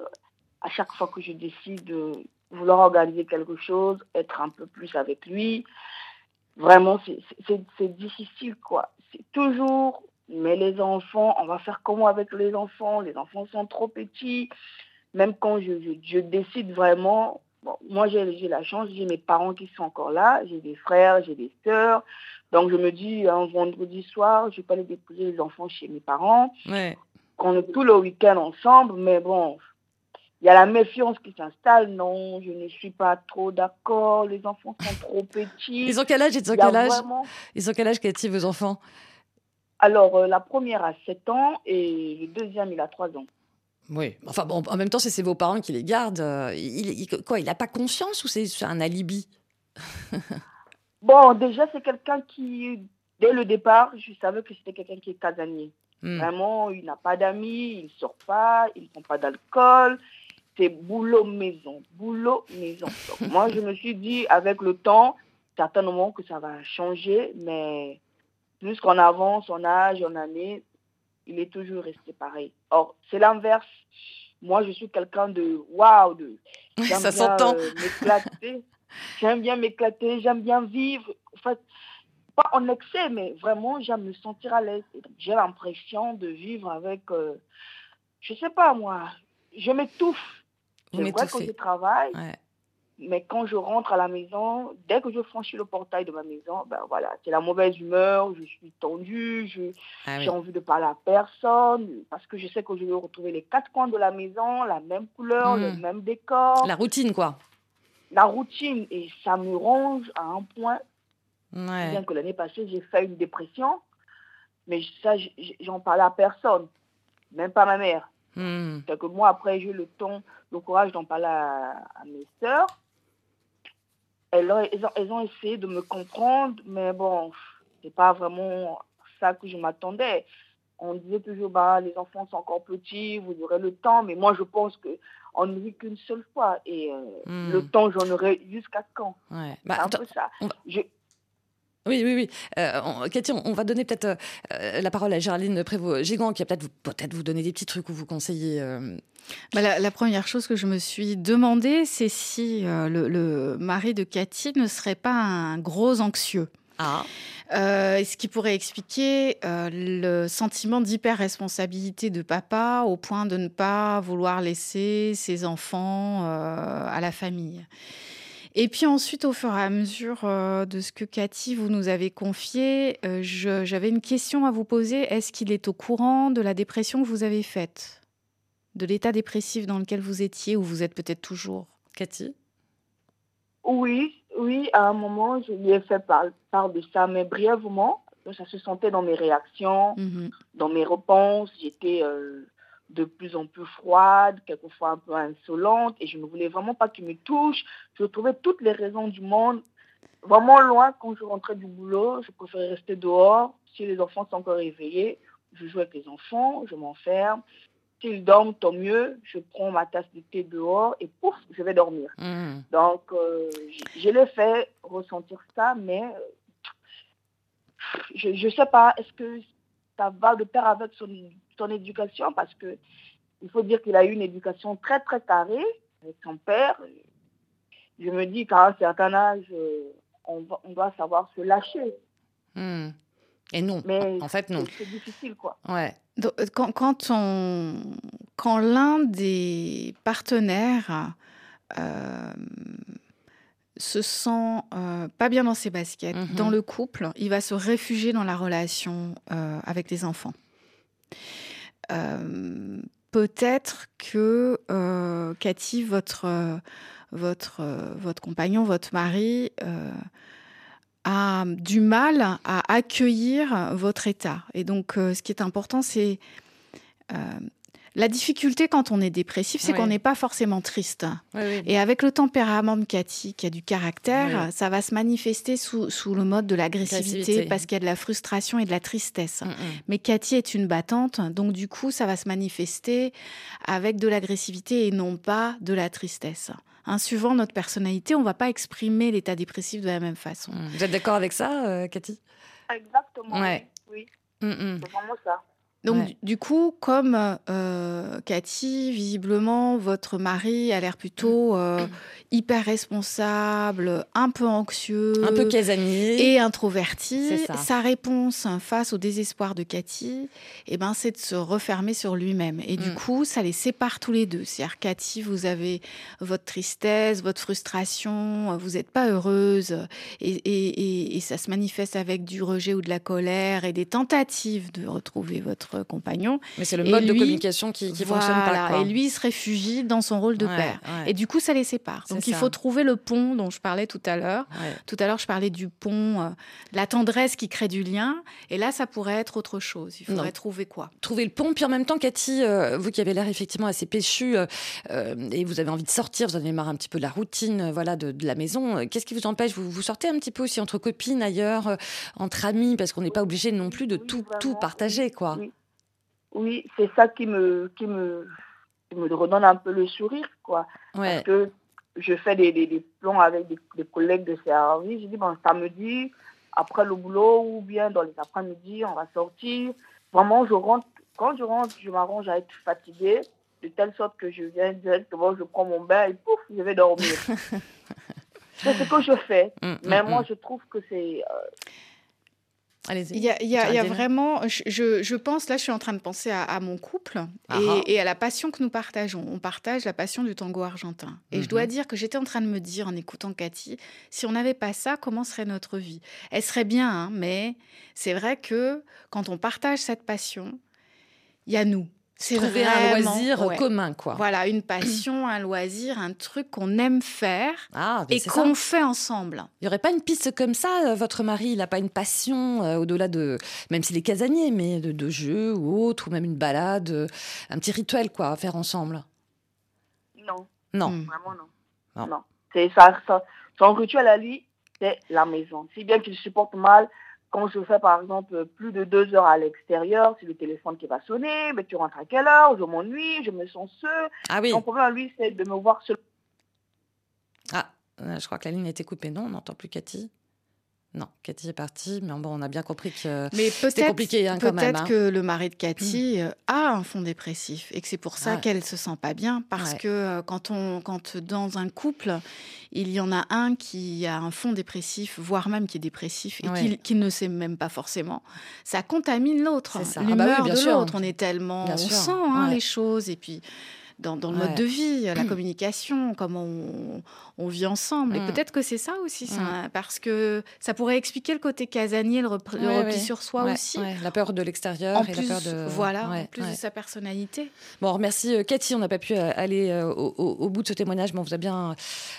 à chaque fois que je décide de vouloir organiser quelque chose, être un peu plus avec lui, vraiment, c'est difficile, quoi. C'est toujours, mais les enfants, on va faire comment avec les enfants? Les enfants sont trop petits. Même quand je, je, décide vraiment, moi j'ai la chance, j'ai mes parents qui sont encore là, j'ai des frères, j'ai des sœurs. Donc je me dis, un vendredi soir, je vais pas aller déposer les enfants chez mes parents. Ouais. On est tout le week-end ensemble, mais bon, il y a la méfiance qui s'installe. Non, je ne suis pas trop d'accord. Les enfants sont trop petits. Ils ont quel âge Ils ont quel âge Ils ont quel âge, Cathy, vos enfants? Alors, euh, la première a 7 ans et le deuxième, il a 3 ans. Oui, enfin bon, en même temps, c'est vos parents qui les gardent. Euh, il, quoi, il n'a pas conscience ou c'est un alibi? [laughs] Bon, déjà, c'est quelqu'un qui, dès le départ, je savais que c'était quelqu'un qui est casanier. Hmm. Vraiment, il n'a pas d'amis, il ne sort pas, il ne prend pas d'alcool, c'est boulot maison, boulot maison. moi, je me suis dit, avec le temps, certainement que ça va changer, mais plus qu'on avance en âge, en année, il est toujours resté pareil. Or, c'est l'inverse. Moi, je suis quelqu'un de waouh, de ça s'entend. Euh, m'éclater. j'aime bien m'éclater, j'aime bien vivre. En fait, pas en excès, mais vraiment, j'aime me sentir à l'aise. J'ai l'impression de vivre avec, euh, je sais pas moi, je m'étouffe c'est vrai que je travaille, mais quand je rentre à la maison, dès que je franchis le portail de ma maison, ben voilà, c'est la mauvaise humeur, je suis tendue, ah j'ai envie de parler à personne, parce que je sais que je vais retrouver les quatre coins de la maison, la même couleur, le hmm. même décor. La routine, quoi. La routine, et ça me ronge à un point. Bien que l'année passée, j'ai fait une dépression, mais ça, j'en parlais à personne, même pas ma mère. Quelques mois après, j'ai eu le temps, le courage d'en parler à, mes sœurs. Elles, elles, ont, essayé de me comprendre, mais bon, c'est pas vraiment ça que je m'attendais. On disait toujours, bah, les enfants sont encore petits, vous aurez le temps, mais moi je pense qu'on ne vit qu'une seule fois et euh, hmm. le temps, j'en aurai jusqu'à quand? Ouais. Bah, un peu ça. Oui, oui, oui. Euh, Cathy, on, va donner peut-être euh, la parole à Géraldine Prévost-Gigant, qui va peut-être vous, peut vous donner des petits trucs ou vous conseiller. Euh. Bah, la, première chose que je me suis demandé, c'est si le, mari de Cathy ne serait pas un gros anxieux. Ah. ce qui pourrait expliquer le sentiment d'hyper-responsabilité de papa au point de ne pas vouloir laisser ses enfants à la famille. Et puis ensuite, au fur et à mesure euh, de ce que Cathy, vous nous avez confié, euh, j'avais une question à vous poser. Est-ce qu'il est au courant de la dépression que vous avez faite? De l'état dépressif dans lequel vous étiez ou vous êtes peut-être toujours? Cathy? Oui, oui, à un moment, je lui ai fait part, de ça, mais brièvement. Ça se sentait dans mes réactions, mmh dans mes réponses. J'étais... Euh, de plus en plus froide, quelquefois un peu insolente, et je ne voulais vraiment pas qu'il me touche. Je trouvais toutes les raisons du monde vraiment loin quand je rentrais du boulot. Je préférais rester dehors. Si les enfants sont encore réveillés, je joue avec les enfants, je m'enferme. S'ils dorment, tant mieux. Je prends ma tasse de thé dehors et pouf, je vais dormir. Mmh. Donc, euh, je, l'ai fait ressentir ça, mais euh, je ne sais pas, est-ce que ça va de pair avec son son éducation parce que il faut dire qu'il a eu une éducation très très carrée avec son père. Je me dis qu'à un certain âge, euh, on, doit savoir se lâcher. Hmm. Et non, Mais en fait non. C'est difficile quoi. Ouais. Euh, quand, quand, on, quand l'un des partenaires euh, se sent pas bien dans ses baskets, mhm. dans le couple, il va se réfugier dans la relation avec les enfants. Euh, peut-être que euh, Cathy, votre, votre, votre compagnon, votre mari, euh, a du mal à accueillir votre état. Et donc, ce qui est important, c'est la difficulté quand on est dépressif, c'est qu'on n'est pas forcément triste. Et avec le tempérament de Cathy, qui a du caractère, ça va se manifester sous, le mode de l'agressivité parce qu'il y a de la frustration et de la tristesse. Mm, mm. Mais Cathy est une battante, donc du coup, ça va se manifester avec de l'agressivité et non pas de la tristesse. Hein, suivant notre personnalité, on ne va pas exprimer l'état dépressif de la même façon. Mm. Vous êtes d'accord avec ça, euh, Cathy? Exactement. Oui. C'est vraiment ça. Donc, du coup, comme euh, Cathy, visiblement, votre mari a l'air plutôt euh, hyper responsable, un peu anxieux, un peu casanier et introverti. Sa réponse face au désespoir de Cathy, eh ben, c'est de se refermer sur lui-même. Et du mm. coup, ça les sépare tous les deux. C'est-à-dire, Cathy, vous avez votre tristesse, votre frustration, vous n'êtes pas heureuse, et, et ça se manifeste avec du rejet ou de la colère et des tentatives de retrouver votre votre compagnon. Mais c'est le mode de communication qui, qui fonctionne pas. Et lui, il se réfugie dans son rôle de père. Et du coup, ça les sépare. Donc il faut trouver le pont dont je parlais tout à l'heure. Tout à l'heure, je parlais du pont, euh, la tendresse qui crée du lien. Et là, ça pourrait être autre chose. Il faudrait trouver quoi? Trouver le pont. Puis en même temps, Cathy, euh, vous qui avez l'air effectivement assez péchu et vous avez envie de sortir, vous en avez marre un petit peu de la routine voilà, de, la maison, qu'est-ce qui vous empêche? Vous, vous sortez un petit peu aussi entre copines ailleurs, entre amis, parce qu'on n'est pas obligé non plus de tout, tout partager, quoi. Oui, c'est ça qui me, qui, me, me redonne un peu le sourire, quoi. Parce que je fais des, des, plans avec des, collègues de service. Je dis, bon, samedi, après le boulot ou bien dans les après-midi, on va sortir. Vraiment, je rentre, quand je rentre, je m'arrange à être fatiguée, de telle sorte que je viens directement, je prends mon bain et pouf, je vais dormir. [laughs] c'est ce que je fais. Mm, mm, Mais moi, mm. je trouve que c'est... Euh, il y a, il y a, vraiment, je, je, pense, là je suis en train de penser à, mon couple ah ah. et, à la passion que nous partageons. On partage la passion du tango argentin. Et je dois mhm. dire que j'étais en train de me dire en écoutant Cathy, si on n'avait pas ça, comment serait notre vie? Elle serait bien, hein, mais c'est vrai que quand on partage cette passion, il y a nous. C'est trouver un loisir commun, quoi. Voilà, une [clears throat] passion, un loisir, un truc qu'on aime faire ah, et qu'on fait ensemble. Il n'y aurait pas une piste comme ça euh, Votre mari, il n'a pas une passion euh, au-delà de, même s'il est casanier, mais de, de jeux ou autre, ou même une balade, euh, un petit rituel, quoi, à faire ensemble? Non. Non. Hmm. Vraiment non. Non. C'est ça, ça, son rituel à lui, c'est la maison. Si bien qu'il supporte mal quand je fais par exemple plus de deux heures à l'extérieur, c'est le téléphone qui va sonner, mais tu rentres à quelle heure? Je m'ennuie, je me sens seul. Ah oui. Son problème, lui, c'est de me voir seul. Ah, euh, je crois que la ligne a été coupée. Non, on n'entend plus Cathy. Non, Cathy est partie, mais bon, on a bien compris que c'était compliqué hein, quand même. Peut-être hein. que le mari de Cathy euh, a un fond dépressif et que c'est pour ça qu'elle qu'elle se sent pas bien, parce que euh, quand on, quand dans un couple, il y en a un qui a un fond dépressif, voire même qui est dépressif et qui, ne sait même pas forcément, ça contamine l'autre, ah bah l'humeur de l'autre. On est tellement, on sent hein, les choses et puis dans, le mode de vie, la [clears throat] communication, comment on, on vit ensemble. Et mm. peut-être que c'est ça aussi, mm. parce que ça pourrait expliquer le côté casanier, le, repli sur soi aussi. La peur de l'extérieur et la peur de... Voilà, en plus de sa personnalité. Bon, merci euh, Cathy, on n'a pas pu euh, aller euh, au, bout de ce témoignage, mais on vous a bien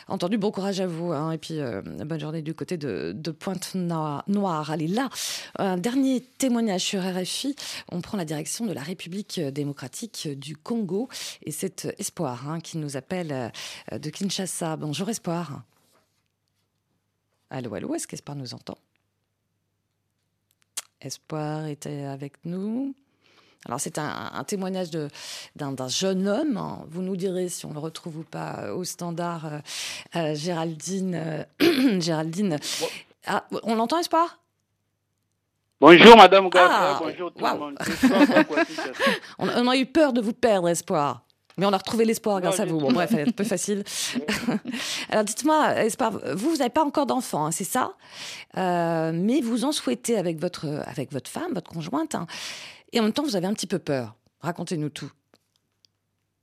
entendu. Bon courage à vous, hein, et puis bonne journée du côté de, Pointe-Noire. Allez, là, un dernier témoignage sur RFI. On prend la direction de la République démocratique du Congo, et c'est Espoir hein, qui nous appelle de Kinshasa. Bonjour Espoir. Allô, allô, est-ce qu'Espoir nous entend? Espoir était avec nous. Alors c'est un, témoignage d'un jeune homme. Hein. Vous nous direz si on le retrouve ou pas euh, au standard. Euh, euh, [clears throat] Géraldine. Géraldine. Ah, on l'entend, Espoir? Bonjour Madame ah, bonjour tout le monde. [laughs] on, on a eu peur de vous perdre, Espoir. Mais on a retrouvé l'espoir grâce à vous. Bon, bref, un peu facile. [laughs] [laughs] Alors, dites-moi, vous, vous n'avez pas encore d'enfant, hein, c'est ça? Euh, Mais vous en souhaitez avec votre, avec votre femme, votre conjointe. Hein. et en même temps, vous avez un petit peu peur. Racontez-nous tout.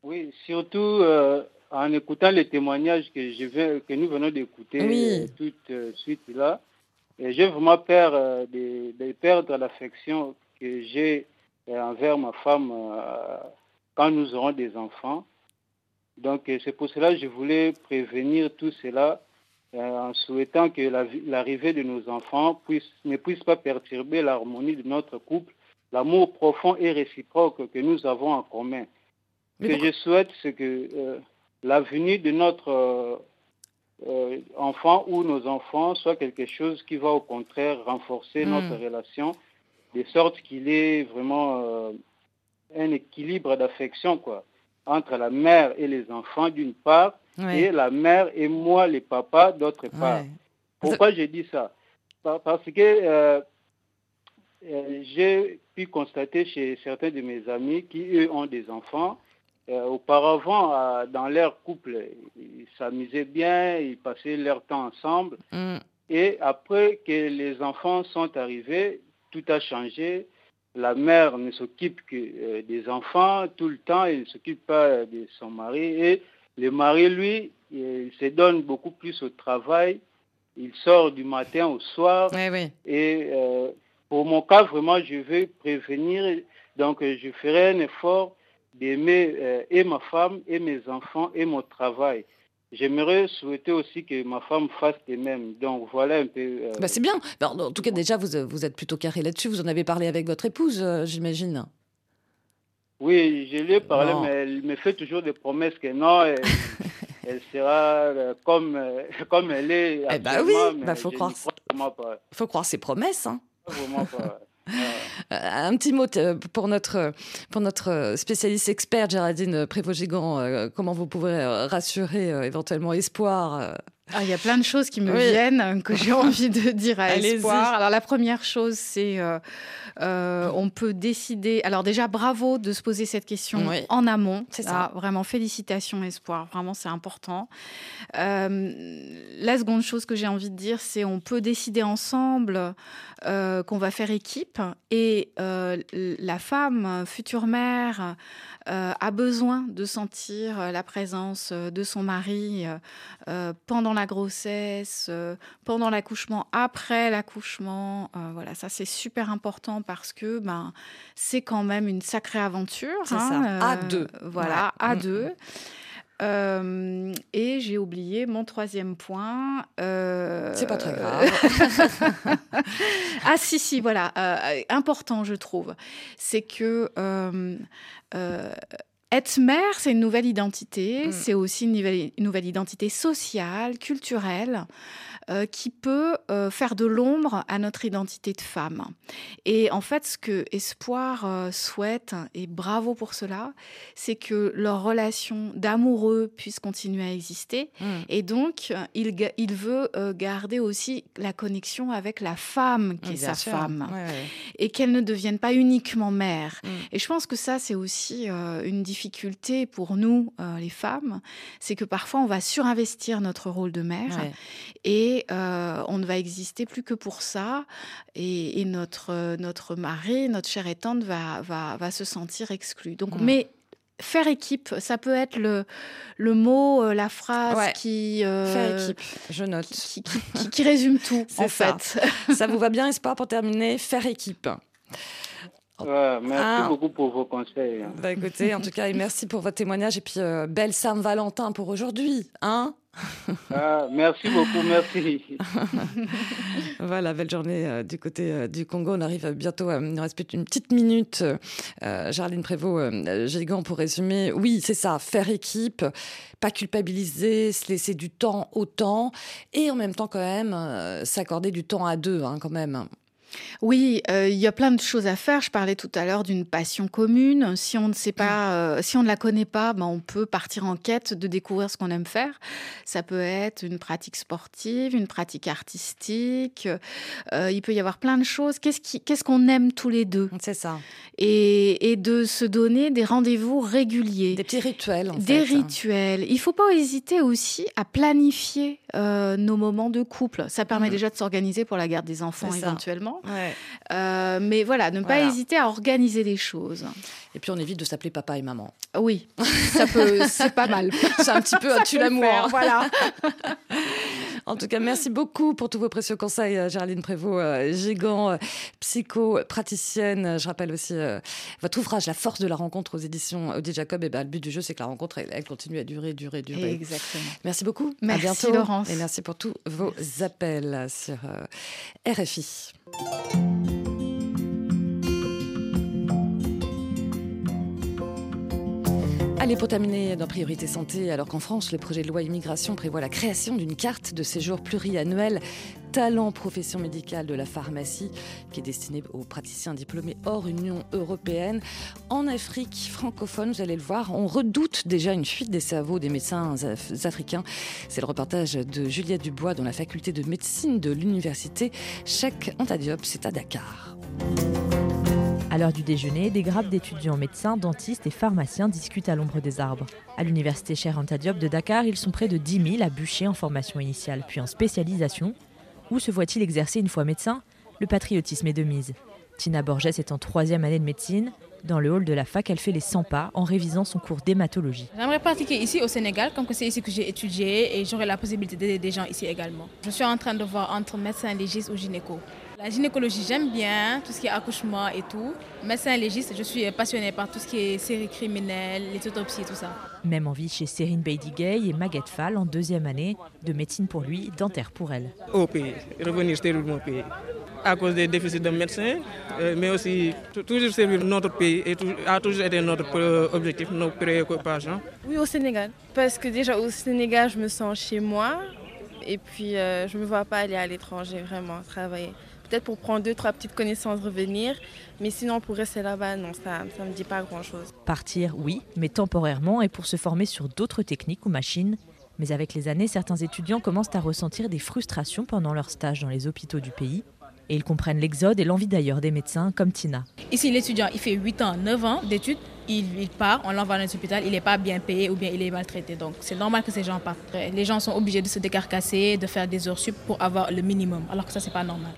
Oui, surtout euh, en écoutant les témoignages que, je vais, que nous venons d'écouter euh, tout de suite là. J'ai vraiment peur de, de, perdre l'affection que j'ai envers ma femme quand nous aurons des enfants. Donc c'est pour cela que je voulais prévenir tout cela euh, en souhaitant que l'arrivée de nos enfants puisse, ne puisse pas perturber l'harmonie de notre couple, l'amour profond et réciproque que nous avons en commun. Ce que je souhaite, c'est que euh, la venue de notre euh, enfant ou nos enfants soit quelque chose qui va au contraire renforcer hmm. notre relation, de sorte qu'il est vraiment un équilibre d'affection quoi entre la mère et les enfants d'une part et la mère et moi les papas d'autre part. Pourquoi j'ai dit ça? Parce que euh, euh, j'ai pu constater chez certains de mes amis qui eux ont des enfants. Euh, auparavant, dans leur couple, ils s'amusaient bien, ils passaient leur temps ensemble. Mm. Et après que les enfants sont arrivés, tout a changé la mère ne s'occupe que euh, des enfants tout le temps, elle ne s'occupe pas de son mari. Et le mari, lui, il se donne beaucoup plus au travail. Il sort du matin au soir. Et euh, pour mon cas, vraiment, je veux prévenir Donc, je ferai un effort d'aimer et ma femme et mes enfants et mon travail. J'aimerais souhaiter aussi que ma femme fasse de même. Donc voilà un peu. Bah, c'est bien. en tout cas, déjà, vous, vous êtes plutôt carré là-dessus. Vous en avez parlé avec votre épouse, j'imagine. Oui, je lui ai parlé, mais elle me fait toujours des promesses que non, elle, [laughs] sera euh, comme, euh, comme elle est. Eh bien oui, il bah, faut, croire, faut croire ses promesses. Hein. Euh, un petit mot pour notre, pour notre spécialiste expert, Géraldine Prévost-Gigant. Comment vous pouvez rassurer éventuellement Espoir ah, il y a plein de choses qui me viennent que j'ai envie de dire à Espoir. Alors la première chose, c'est euh, on peut décider. Alors déjà, bravo de se poser cette question en amont. C'est ça. Ah, vraiment, félicitations, espoir. Vraiment, c'est important. Euh, la seconde chose que j'ai envie de dire, c'est on peut décider ensemble euh, qu'on va faire équipe et la femme, future mère, a besoin de sentir la présence de son mari pendant la grossesse, pendant l'accouchement, après l'accouchement. voilà, ça c'est super important parce que ben, c'est quand même une sacrée aventure. C'est ça, hein, à euh, deux. Voilà, à mm, deux. Mm. Euh, et j'ai oublié mon troisième point. Euh, c'est pas très grave. [laughs] ah si, si, voilà. important, je trouve. C'est que être mère, c'est une nouvelle identité. Mm. C'est aussi une nouvelle, une nouvelle, identité sociale, culturelle. Euh, qui peut euh, faire de l'ombre à notre identité de femme. Et en fait, ce que Espoir euh, souhaite, et bravo pour cela, c'est que leur relation d'amoureux puisse continuer à exister. Mmh. Et donc, il, il veut garder aussi la connexion avec la femme qui est sa femme. Et qu'elle ne devienne pas uniquement mère. Et je pense que ça, c'est aussi une difficulté pour nous, les femmes. C'est que parfois, on va surinvestir notre rôle de mère. Et euh, on ne va exister plus que pour ça. Et, notre, notre mari, notre chère et va, va, va se sentir exclu. Donc, mais faire équipe, ça peut être le, le mot, euh, la phrase qui. Euh, faire équipe, je note. Qui, résume tout, [laughs] en fait. ça vous va bien, Espoir, pour terminer? Faire équipe. Merci ah. beaucoup pour vos conseils. Hein. Bah, écoutez, en tout cas, merci pour votre témoignage et puis belle Saint-Valentin pour aujourd'hui, hein [laughs] ah, merci beaucoup, merci. [laughs] voilà, belle journée euh, du côté euh, du Congo. On arrive bientôt, il nous reste une petite minute. Euh, Jarline Prévost, Gigant, pour résumer. Oui, c'est ça, faire équipe, pas culpabiliser, se laisser du temps au temps et en même temps quand même s'accorder du temps à deux, hein, quand même. Oui, euh, il y a plein de choses à faire. Je parlais tout à l'heure d'une passion commune. Si on ne sait pas, euh, si on ne la connaît pas, ben on peut partir en quête de découvrir ce qu'on aime faire. Ça peut être une pratique sportive, une pratique artistique. Euh, il peut y avoir plein de choses. Qu'est-ce qu'on aime tous les deux? C'est ça. Et, et, de se donner des rendez-vous réguliers. Des petits rituels. En des rituels. Il faut pas hésiter aussi à planifier nos moments de couple. Ça permet mm. déjà de s'organiser pour la garde des enfants éventuellement. Euh, mais voilà, ne pas hésiter à organiser les choses. Et puis on évite de s'appeler papa et maman. Oui, ça peut, c'est pas mal. [laughs] C'est un petit peu un tue l'amour. Voilà. [laughs] en tout cas, merci beaucoup pour tous vos précieux conseils, euh, Géraldine Prévost, euh, gigant, psycho-praticienne. Je rappelle aussi votre ouvrage La force de la rencontre aux éditions Audi Jacob. Et ben, le but du jeu, c'est que la rencontre, elle, continue à durer, durer, durer. Exactement. Merci beaucoup. Merci, à bientôt. Laurence. Et merci pour tous vos appels sur RFI. Allez, pour terminer dans Priorité Santé, alors qu'en France, le projet de loi immigration prévoit la création d'une carte de séjour pluriannuelle talent profession médicale de la pharmacie qui est destinée aux praticiens diplômés hors Union européenne. En Afrique francophone, vous allez le voir, on redoute déjà une fuite des cerveaux des médecins africains. C'est le reportage de Juliette Dubois dans la faculté de médecine de l'université Cheikh Anta Diop, c'est à Dakar. À l'heure du déjeuner, des grappes d'étudiants médecins, dentistes et pharmaciens discutent à l'ombre des arbres. À l'université Anta Diop de Dakar, ils sont près de 10 000 à bûcher en formation initiale puis en spécialisation. Où se voit-il exercer une fois médecin? Le patriotisme est de mise. Tina Borges est en troisième année de médecine. Dans le hall de la fac, elle fait les 100 pas en révisant son cours d'hématologie. J'aimerais pratiquer ici au Sénégal, comme c'est ici que j'ai étudié et j'aurai la possibilité d'aider des gens ici également. Je suis en train de voir entre médecin légiste ou gynéco. La gynécologie, j'aime bien, tout ce qui est accouchement et tout. Médecin légiste, je suis passionnée par tout ce qui est séries criminelles, les autopsies, tout ça. Même envie chez Serine Beidigay et Maguette Fall en deuxième année, de médecine pour lui, dentaire pour elle. Au pays, revenir stérilement au pays. À cause des déficits de médecins, euh, mais aussi toujours servir notre pays et a toujours été notre objectif, nos préoccupations. Oui, au Sénégal. Parce que déjà au Sénégal, je me sens chez moi. Et puis, euh, je ne me vois pas aller à l'étranger, vraiment, travailler. Peut-être pour prendre deux, trois petites connaissances, revenir. Mais sinon, pour rester là-bas, non, ça ne me dit pas grand-chose. Partir, oui, mais temporairement et pour se former sur d'autres techniques ou machines. Mais avec les années, certains étudiants commencent à ressentir des frustrations pendant leur stage dans les hôpitaux du pays. Et ils comprennent l'exode et l'envie d'ailleurs des médecins comme Tina. Ici, l'étudiant, il fait 8 ans, 9 ans d'études il, part, on l'envoie dans l'hôpital, il n'est pas bien payé ou bien il est maltraité. Donc c'est normal que ces gens partent. Les gens sont obligés de se décarcasser, de faire des heures sup pour avoir le minimum, alors que ça, c'est pas normal.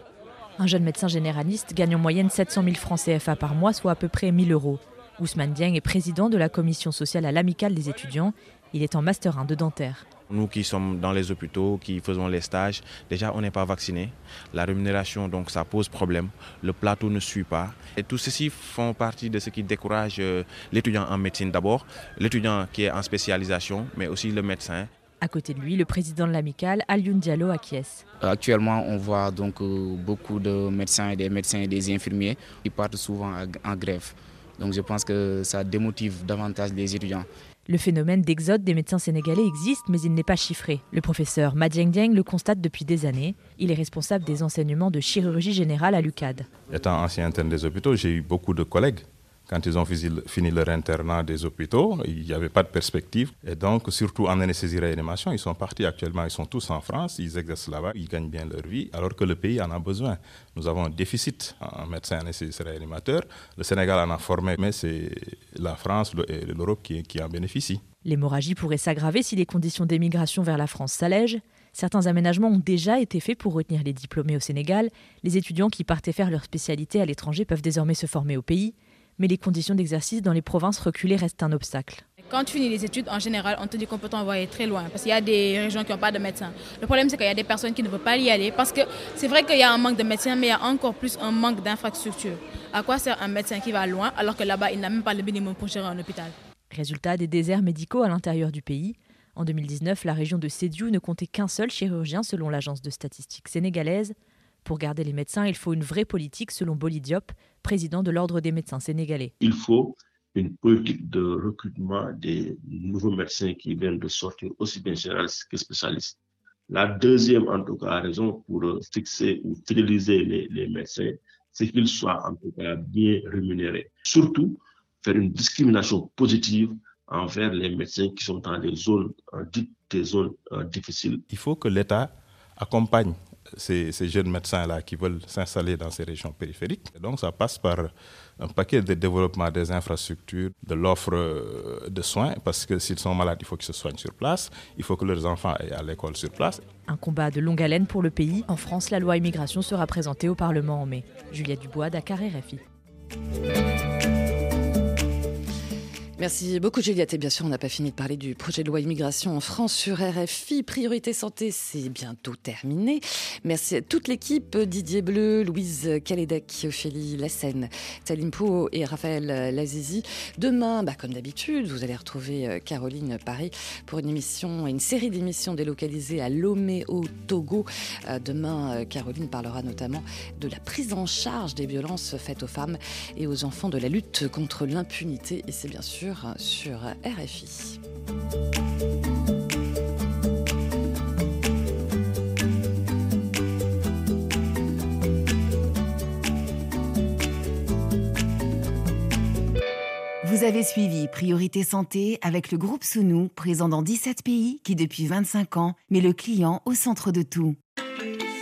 Un jeune médecin généraliste gagne en moyenne 700 000 francs CFA par mois, soit à peu près 1000 euros. Ousmane Dieng est président de la commission sociale à l'amicale des étudiants. Il est en master 1 de dentaire. Nous qui sommes dans les hôpitaux, qui faisons les stages, déjà on n'est pas vaccinés. La rémunération, donc ça pose problème. Le plateau ne suit pas. Et tout ceci font partie de ce qui décourage euh, l'étudiant en médecine d'abord, l'étudiant qui est en spécialisation, mais aussi le médecin. À côté de lui, le président de l'amicale, Alioune Diallo, acquiesce. Actuellement, on voit donc euh, beaucoup de médecins et des médecins et des infirmiers qui partent souvent en grève. Donc je pense que ça démotive davantage les étudiants. Le phénomène d'exode des médecins sénégalais existe, mais il n'est pas chiffré. Le professeur Madieng Dieng le constate depuis des années. Il est responsable des enseignements de chirurgie générale à l'UCAD. Étant ancien interne des hôpitaux, j'ai eu beaucoup de collègues quand ils ont fini leur internat des hôpitaux, il n'y avait pas de perspective. Et donc, surtout en anesthésie-réanimation, ils sont partis actuellement, ils sont tous en France, ils exercent là-bas, ils gagnent bien leur vie, alors que le pays en a besoin. Nous avons un déficit en médecins anesthésistes-réanimateurs. Le Sénégal en a formé, mais c'est la France et l'Europe qui, qui en bénéficient. L'hémorragie pourrait s'aggraver si les conditions d'émigration vers la France s'allègent. Certains aménagements ont déjà été faits pour retenir les diplômés au Sénégal. Les étudiants qui partaient faire leur spécialité à l'étranger peuvent désormais se former au pays mais les conditions d'exercice dans les provinces reculées restent un obstacle. Quand tu finis les études, en général, on te dit qu'on peut t'envoyer très loin parce qu'il y a des régions qui n'ont pas de médecins. Le problème, c'est qu'il y a des personnes qui ne veulent pas y aller parce que c'est vrai qu'il y a un manque de médecins, mais il y a encore plus un manque d'infrastructures. À quoi sert un médecin qui va loin alors que là-bas, il n'a même pas le minimum pour gérer un hôpital? Résultat des déserts médicaux à l'intérieur du pays. En 2019, la région de Sédiou ne comptait qu'un seul chirurgien selon l'agence de statistiques sénégalaise. Pour garder les médecins, il faut une vraie politique selon Bolidiop, président de l'Ordre des médecins sénégalais. Il faut une politique de recrutement des nouveaux médecins qui viennent de sortir, aussi bien généralistes que spécialistes. La deuxième, en tout cas, raison pour fixer ou fidéliser les, les médecins, c'est qu'ils soient en tout cas bien rémunérés. Surtout, faire une discrimination positive envers les médecins qui sont dans des zones dites des zones euh, difficiles. Il faut que l'État accompagne ces, jeunes médecins-là qui veulent s'installer dans ces régions périphériques. donc ça passe par un paquet de développement des infrastructures, de l'offre euh, de soins, parce que s'ils sont malades, il faut qu'ils se soignent sur place, il faut que leurs enfants aillent à l'école sur place. Un combat de longue haleine pour le pays. En France, la loi immigration sera présentée au Parlement en mai. Juliette Dubois, Dakar RFI. Merci beaucoup Juliette. Et bien sûr, on n'a pas fini de parler du projet de loi immigration en France sur RFI. Priorité santé, c'est bientôt terminé. Merci à toute l'équipe, Didier Bleu, Louise Kaledek, Ophélie Lassen, Salim Pou et Raphaël Lazizi. Demain, bah, comme d'habitude, vous allez retrouver euh, Caroline Paris pour une émission, une série d'émissions délocalisées à Lomé au Togo. Euh, demain, euh, Caroline parlera notamment de la prise en charge des violences faites aux femmes et aux enfants, de la lutte contre l'impunité. Et c'est bien sûr sur RFI. Vous avez suivi Priorité Santé avec le groupe Sounou, présent dans 17 pays qui depuis 25 ans met le client au centre de tout.